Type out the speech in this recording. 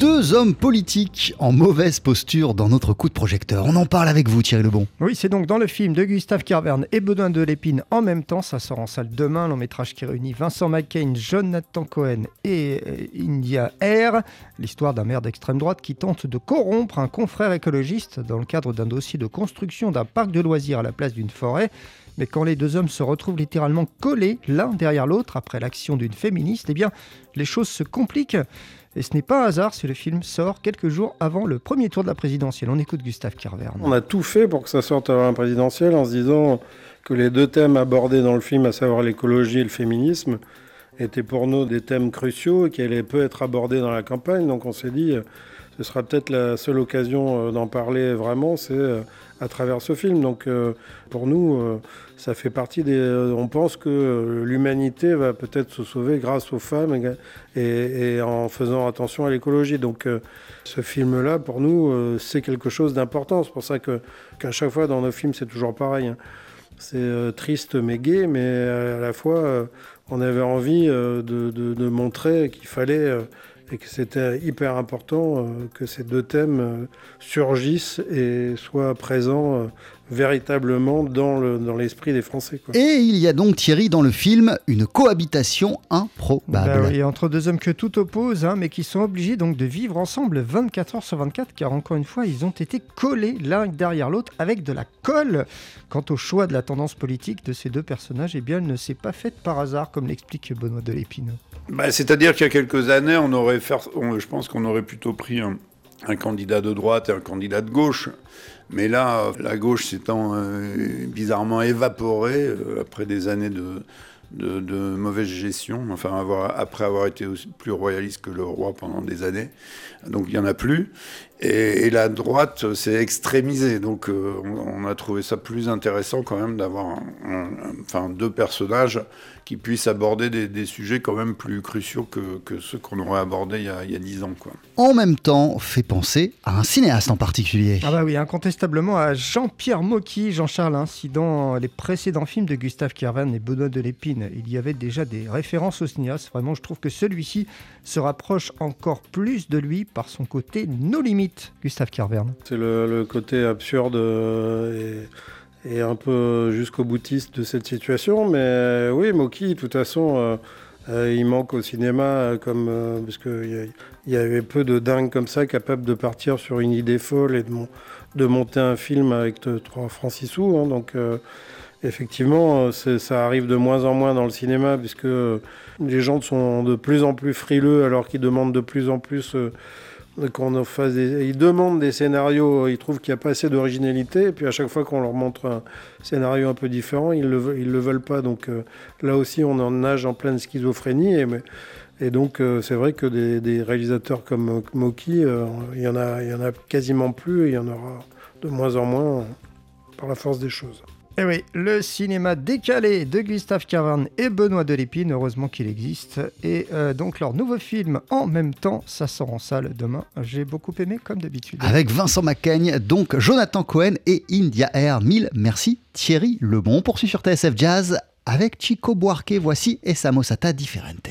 Deux hommes politiques en mauvaise posture dans notre coup de projecteur. On en parle avec vous, Thierry Lebon. Oui, c'est donc dans le film de Gustave Carverne et Benoît de Lépine en même temps. Ça sort en salle demain. Long métrage qui réunit Vincent McCain, Jonathan Cohen et euh, India Air. L'histoire d'un maire d'extrême droite qui tente de corrompre un confrère écologiste dans le cadre d'un dossier de construction d'un parc de loisirs à la place d'une forêt. Mais quand les deux hommes se retrouvent littéralement collés l'un derrière l'autre après l'action d'une féministe, eh bien, les choses se compliquent. Et ce n'est pas un hasard si le film sort quelques jours avant le premier tour de la présidentielle. On écoute Gustave Carverne. On a tout fait pour que ça sorte avant la présidentielle en se disant que les deux thèmes abordés dans le film, à savoir l'écologie et le féminisme, étaient pour nous des thèmes cruciaux et qui allaient peu être abordés dans la campagne. Donc on s'est dit, ce sera peut-être la seule occasion euh, d'en parler vraiment, c'est euh, à travers ce film. Donc euh, pour nous, ça fait partie des... On pense que l'humanité va peut-être se sauver grâce aux femmes et, en faisant attention à l'écologie. Donc ce film-là, pour nous, c'est quelque chose d'important. C'est pour ça que qu'à chaque fois dans nos films, c'est toujours pareil. Hein. C'est triste mais gai, mais à la fois, on avait envie de montrer qu'il fallait et que c'était hyper important euh, que ces deux thèmes euh, surgissent et soient présents euh, véritablement dans l'esprit des Français. Et il y a donc, Thierry, dans le film, une cohabitation improbable. Bah oui, entre deux hommes que tout oppose, hein, mais qui sont obligés donc de vivre ensemble 24 heures sur 24, car encore une fois, ils ont été collés l'un derrière l'autre avec de la colle. Quant au choix de la tendance politique de ces deux personnages, eh bien, elle ne s'est pas faite par hasard, comme l'explique Benoît Delépine. Bah, C'est-à-dire qu'il y a quelques années, on aurait fait, je pense qu'on aurait plutôt pris un, candidat de droite et un candidat de gauche. Mais là, la gauche s'étant euh, bizarrement évaporée euh, après des années de, mauvaise gestion, enfin après avoir été aussi plus royaliste que le roi pendant des années. Donc il n'y en a plus. Et, la droite s'est extrémisée. Donc euh, on, a trouvé ça plus intéressant quand même d'avoir enfin, deux personnages qui puissent aborder des, sujets quand même plus cruciaux que, que ceux qu'on aurait abordés il y a dix ans. Quoi. En même temps, fait penser à un cinéaste en particulier. Ah bah oui, incontestablement à Jean-Pierre Mocky, Jean-Charles, ainsi dans les précédents films de Gustave Kerven et Benoît de Lépine, il y avait déjà des références au cinéaste. Vraiment, je trouve que celui-ci se rapproche encore plus de lui par son côté nos Gustave Kerverne. C'est le, côté absurde et et un peu jusqu'au boutiste de cette situation. Mais euh, oui, Moki, de toute façon, euh, euh, il manque au cinéma, comme, parce qu'il y, y, avait peu de dingues comme ça capables de partir sur une idée folle et de, de monter un film avec trois francs six sous. Hein. donc, effectivement, ça arrive de moins en moins dans le cinéma, puisque les gens sont de plus en plus frileux alors qu'ils demandent de plus en plus qu'on Ils demandent des scénarios, ils trouvent qu'il n'y a pas assez d'originalité, et puis à chaque fois qu'on leur montre un scénario un peu différent, ils ne le, veulent pas. Donc euh, là aussi, on en nage en pleine schizophrénie. Et, donc, euh, c'est vrai que des, réalisateurs comme Moki, euh, il, y en a, il y en a quasiment plus, et il y en aura de moins en moins par la force des choses. Eh oui, le cinéma décalé de Gustave Caron et Benoît Delépine, heureusement qu'il existe. Et euh, donc leur nouveau film en même temps, ça sort en salle demain. J'ai beaucoup aimé comme d'habitude. Avec Vincent Macaigne, donc Jonathan Cohen et India Air. Mille merci Thierry Lebon. On poursuit sur TSF Jazz avec Chico Buarque. Voici Esamosata Differente.